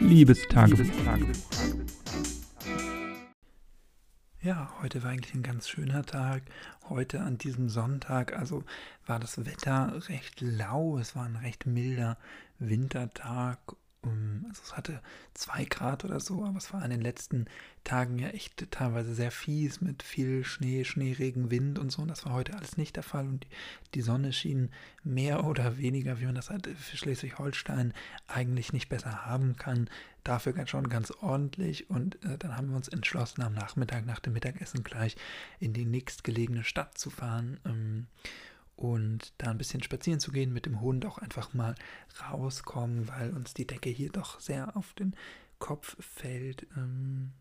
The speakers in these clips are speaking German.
Liebestagebuch. Ja, heute war eigentlich ein ganz schöner Tag. Heute an diesem Sonntag, also war das Wetter recht lau. Es war ein recht milder Wintertag also es hatte zwei Grad oder so, aber es war in den letzten Tagen ja echt teilweise sehr fies mit viel Schnee, Schneeregen, Wind und so. Und das war heute alles nicht der Fall. Und die Sonne schien mehr oder weniger, wie man das halt für Schleswig-Holstein eigentlich nicht besser haben kann, dafür schon ganz ordentlich. Und äh, dann haben wir uns entschlossen, am Nachmittag nach dem Mittagessen gleich in die nächstgelegene Stadt zu fahren. Ähm, und da ein bisschen spazieren zu gehen mit dem Hund, auch einfach mal rauskommen, weil uns die Decke hier doch sehr auf den Kopf fällt, ähm,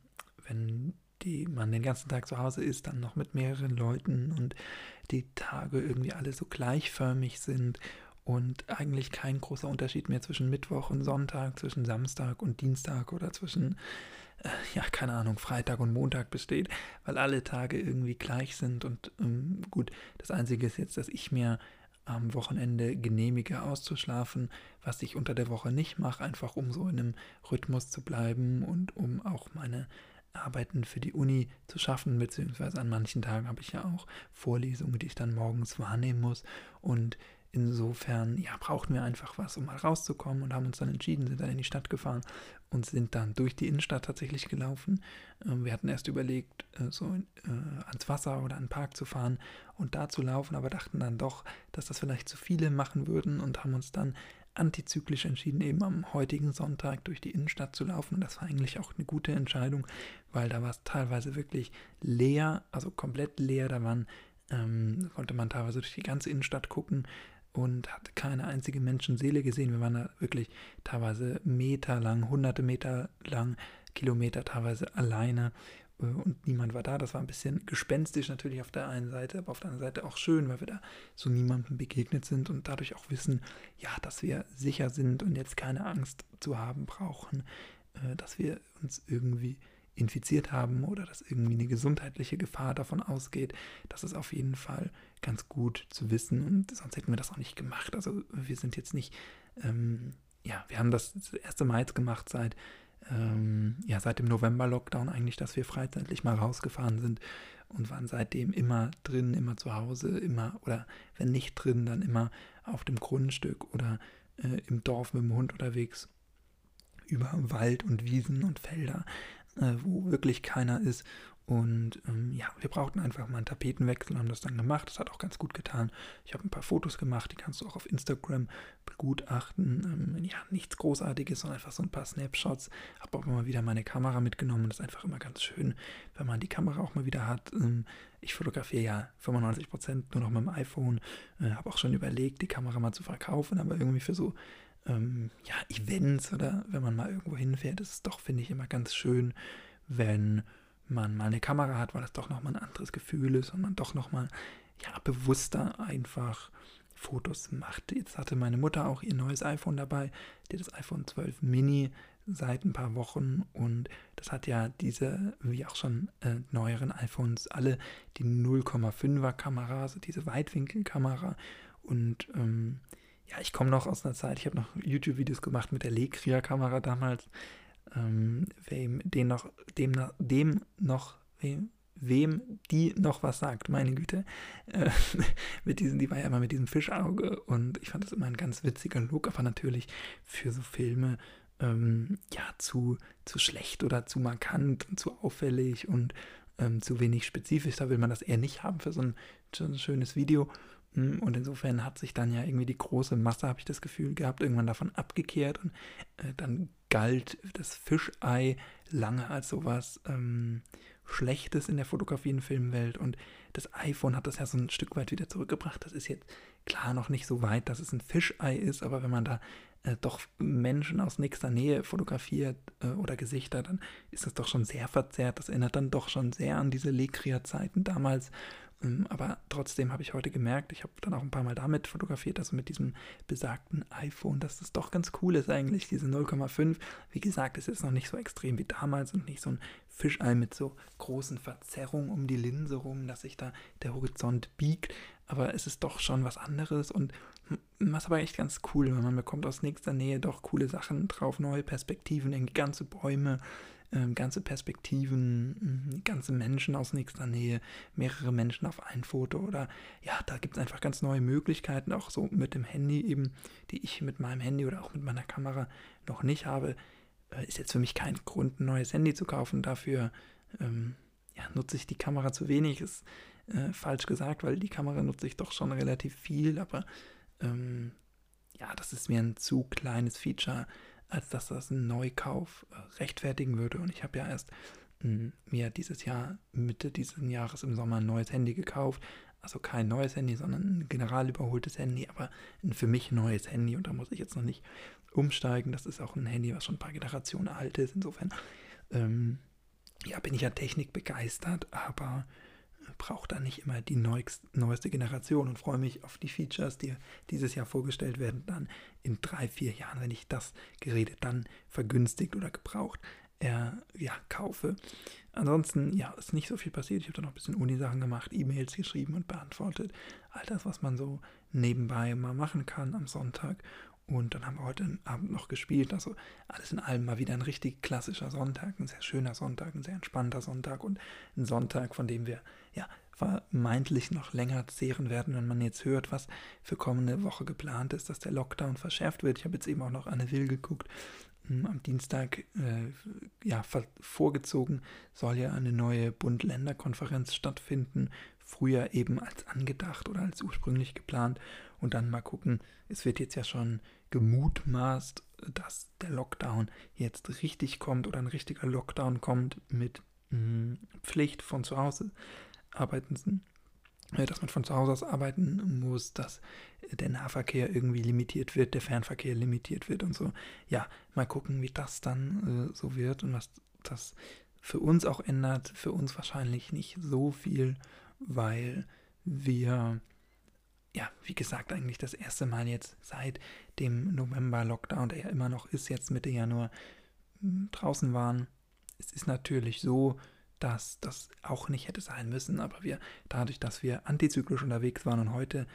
wenn die, man den ganzen Tag zu Hause ist, dann noch mit mehreren Leuten und die Tage irgendwie alle so gleichförmig sind und eigentlich kein großer Unterschied mehr zwischen Mittwoch und Sonntag, zwischen Samstag und Dienstag oder zwischen äh, ja, keine Ahnung, Freitag und Montag besteht, weil alle Tage irgendwie gleich sind. Und ähm, gut, das Einzige ist jetzt, dass ich mir am Wochenende genehmige auszuschlafen, was ich unter der Woche nicht mache, einfach um so in einem Rhythmus zu bleiben und um auch meine Arbeiten für die Uni zu schaffen, beziehungsweise an manchen Tagen habe ich ja auch Vorlesungen, die ich dann morgens wahrnehmen muss. Und Insofern, ja, brauchten wir einfach was, um mal rauszukommen und haben uns dann entschieden, sind dann in die Stadt gefahren und sind dann durch die Innenstadt tatsächlich gelaufen. Ähm, wir hatten erst überlegt, äh, so äh, ans Wasser oder an den Park zu fahren und da zu laufen, aber dachten dann doch, dass das vielleicht zu viele machen würden und haben uns dann antizyklisch entschieden, eben am heutigen Sonntag durch die Innenstadt zu laufen. Und das war eigentlich auch eine gute Entscheidung, weil da war es teilweise wirklich leer, also komplett leer. Da waren, ähm, konnte man teilweise durch die ganze Innenstadt gucken und hat keine einzige Menschenseele gesehen. Wir waren da wirklich teilweise Meter lang, hunderte Meter lang, Kilometer teilweise alleine äh, und niemand war da. Das war ein bisschen gespenstisch natürlich auf der einen Seite, aber auf der anderen Seite auch schön, weil wir da so niemandem begegnet sind und dadurch auch wissen, ja, dass wir sicher sind und jetzt keine Angst zu haben brauchen, äh, dass wir uns irgendwie infiziert haben oder dass irgendwie eine gesundheitliche Gefahr davon ausgeht, das ist auf jeden Fall ganz gut zu wissen und sonst hätten wir das auch nicht gemacht. Also wir sind jetzt nicht, ähm, ja, wir haben das erste Mal jetzt gemacht seit, ähm, ja, seit dem November-Lockdown eigentlich, dass wir freizeitlich mal rausgefahren sind und waren seitdem immer drin, immer zu Hause, immer, oder wenn nicht drin, dann immer auf dem Grundstück oder äh, im Dorf mit dem Hund unterwegs über Wald und Wiesen und Felder äh, wo wirklich keiner ist. Und ähm, ja, wir brauchten einfach mal einen Tapetenwechsel, haben das dann gemacht. Das hat auch ganz gut getan. Ich habe ein paar Fotos gemacht, die kannst du auch auf Instagram begutachten. Ähm, ja, nichts Großartiges, sondern einfach so ein paar Snapshots. Habe auch immer wieder meine Kamera mitgenommen. Das ist einfach immer ganz schön, wenn man die Kamera auch mal wieder hat. Ähm, ich fotografiere ja 95% nur noch mit dem iPhone. Äh, habe auch schon überlegt, die Kamera mal zu verkaufen, aber irgendwie für so ähm, ja, Events oder wenn man mal irgendwo hinfährt, ist es doch, finde ich, immer ganz schön, wenn man mal eine Kamera hat, weil das doch nochmal ein anderes Gefühl ist und man doch nochmal ja, bewusster einfach Fotos macht. Jetzt hatte meine Mutter auch ihr neues iPhone dabei, die das iPhone 12 Mini seit ein paar Wochen und das hat ja diese, wie auch schon äh, neueren iPhones, alle die 0,5er Kamera, also diese Weitwinkelkamera und ähm, ja, ich komme noch aus einer Zeit, ich habe noch YouTube-Videos gemacht mit der Legria-Kamera damals. Ähm, wem, den noch, dem, dem noch, wem, wem die noch was sagt, meine Güte. Äh, mit diesen, die war ja immer mit diesem Fischauge und ich fand das immer ein ganz witziger Look, aber natürlich für so Filme ähm, ja zu, zu schlecht oder zu markant und zu auffällig und ähm, zu wenig spezifisch. Da will man das eher nicht haben für so ein, so ein schönes Video. Hm, und insofern hat sich dann ja irgendwie die große Masse, habe ich das Gefühl gehabt, irgendwann davon abgekehrt und äh, dann galt das Fischei lange als sowas ähm, Schlechtes in der Fotografie- und Filmwelt und das iPhone hat das ja so ein Stück weit wieder zurückgebracht. Das ist jetzt klar noch nicht so weit, dass es ein Fischei ist, aber wenn man da äh, doch Menschen aus nächster Nähe fotografiert äh, oder Gesichter, dann ist das doch schon sehr verzerrt. Das erinnert dann doch schon sehr an diese Legria-Zeiten damals, aber trotzdem habe ich heute gemerkt, ich habe dann auch ein paar Mal damit fotografiert, also mit diesem besagten iPhone, dass das doch ganz cool ist eigentlich, diese 0,5. Wie gesagt, es ist noch nicht so extrem wie damals und nicht so ein Fischei mit so großen Verzerrungen um die Linse rum, dass sich da der Horizont biegt. Aber es ist doch schon was anderes und was aber echt ganz cool, weil man bekommt aus nächster Nähe doch coole Sachen drauf, neue Perspektiven, ganze Bäume, ähm, ganze Perspektiven, mhm, ganze Menschen aus nächster Nähe, mehrere Menschen auf ein Foto oder ja, da gibt es einfach ganz neue Möglichkeiten, auch so mit dem Handy eben, die ich mit meinem Handy oder auch mit meiner Kamera noch nicht habe. Äh, ist jetzt für mich kein Grund, ein neues Handy zu kaufen. Dafür ähm, ja, nutze ich die Kamera zu wenig, ist äh, falsch gesagt, weil die Kamera nutze ich doch schon relativ viel, aber ähm, ja, das ist mir ein zu kleines Feature, als dass das ein Neukauf äh, rechtfertigen würde. Und ich habe ja erst mh, hm, mir dieses Jahr, Mitte dieses Jahres im Sommer ein neues Handy gekauft. Also kein neues Handy, sondern ein general überholtes Handy, aber ein für mich neues Handy. Und da muss ich jetzt noch nicht umsteigen. Das ist auch ein Handy, was schon ein paar Generationen alt ist. Insofern ähm, ja, bin ich ja Technik begeistert, aber brauche da nicht immer die neueste Generation und freue mich auf die Features, die dieses Jahr vorgestellt werden, dann in drei, vier Jahren, wenn ich das Gerät dann vergünstigt oder gebraucht äh, ja, kaufe. Ansonsten, ja, ist nicht so viel passiert. Ich habe da noch ein bisschen Uni-Sachen gemacht, E-Mails geschrieben und beantwortet. All das, was man so nebenbei mal machen kann am Sonntag. Und dann haben wir heute Abend noch gespielt. Also alles in allem mal wieder ein richtig klassischer Sonntag, ein sehr schöner Sonntag, ein sehr entspannter Sonntag und ein Sonntag, von dem wir ja vermeintlich noch länger zehren werden, wenn man jetzt hört, was für kommende Woche geplant ist, dass der Lockdown verschärft wird. Ich habe jetzt eben auch noch Anne Will geguckt. Hm, am Dienstag äh, ja, vorgezogen soll ja eine neue Bund-Länder-Konferenz stattfinden. Früher eben als angedacht oder als ursprünglich geplant. Und dann mal gucken, es wird jetzt ja schon gemutmaßt, dass der Lockdown jetzt richtig kommt oder ein richtiger Lockdown kommt mit mh, hm, Pflicht von zu Hause arbeiten, dass man von zu Hause aus arbeiten muss, dass der Nahverkehr irgendwie limitiert wird, der Fernverkehr limitiert wird und so. Ja, mal gucken, wie das dann äh, so wird und was das für uns auch ändert. Für uns wahrscheinlich nicht so viel, weil wir ja, wie gesagt, eigentlich das erste Mal jetzt seit dem November-Lockdown, der ja immer noch ist, jetzt Mitte Januar, draußen waren. Es ist natürlich so, dass das auch nicht hätte sein müssen, aber wir, dadurch, dass wir antizyklisch unterwegs waren und heute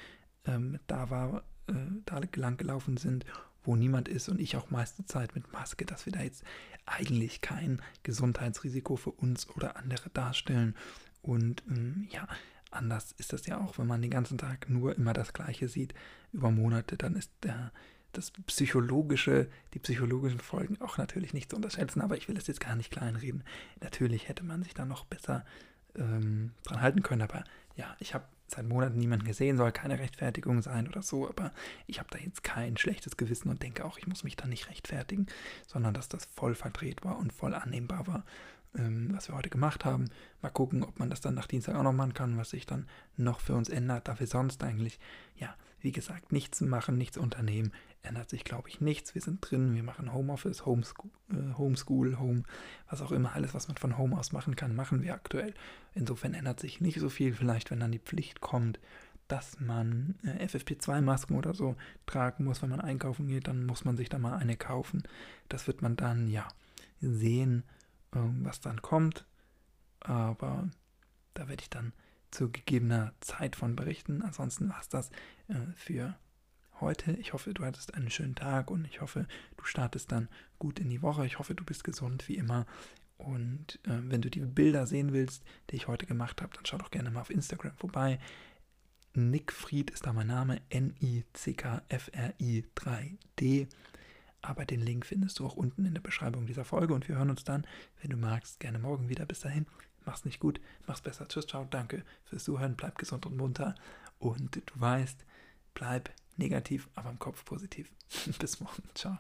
ähm, da war, äh, da lang gelaufen sind, wo niemand ist und ich auch meiste Zeit mit Maske, dass wir da jetzt eigentlich kein Gesundheitsrisiko für uns oder andere darstellen. Und ähm, ja, anders ist das ja auch, wenn man den ganzen Tag nur immer das Gleiche sieht über Monate, dann ist der, das psychologische, die psychologischen Folgen auch natürlich nicht zu unterschätzen, aber ich will es jetzt gar nicht kleinreden. Natürlich hätte man sich da noch besser ähm, dran halten können, aber ja, ich habe seit Monaten niemanden gesehen, soll keine Rechtfertigung sein oder so, aber ich habe da jetzt kein schlechtes Gewissen und denke auch, ich muss mich da nicht rechtfertigen, sondern dass das voll verdreht war und voll annehmbar war ähm, was wir heute gemacht haben. Mal gucken, ob man das dann nach Dienstag auch noch machen kann, was sich dann noch für uns ändert, da wir sonst eigentlich, ja, wie gesagt, nichts machen, nichts unternehmen. Ändert sich, glaube ich, nichts. Wir sind drin, wir machen Homeoffice, Homeschool, äh, Homeschool, Home, was auch immer, alles, was man von Home aus machen kann, machen wir aktuell. Insofern ändert sich nicht so viel. Vielleicht, wenn dann die Pflicht kommt, dass man äh, FFP2-Masken oder so tragen muss, wenn man einkaufen geht, dann muss man sich da mal eine kaufen. Das wird man dann, ja, sehen ähm, was dann kommt. Aber da werde ich dann zu gegebener Zeit von berichten. Ansonsten war es das äh, für heute. Ich hoffe, du hattest einen schönen Tag und ich hoffe, du startest dann gut in die Woche. Ich hoffe, du bist gesund wie immer. Und äh, wenn du die Bilder sehen willst, die ich heute gemacht habe, dann schau doch gerne mal auf Instagram vorbei. Nick Fried ist da mein Name, N-I-C-K-F-R-I 3D. Aber den Link findest du auch unten in der Beschreibung dieser Folge und wir hören uns dann, wenn du magst, gerne morgen wieder. Bis dahin, mach's nicht gut, mach's besser. Tschüss, ciao, danke fürs Zuhören, bleib gesund und munter und du weißt, bleib negativ, aber im Kopf positiv. Bis morgen, ciao.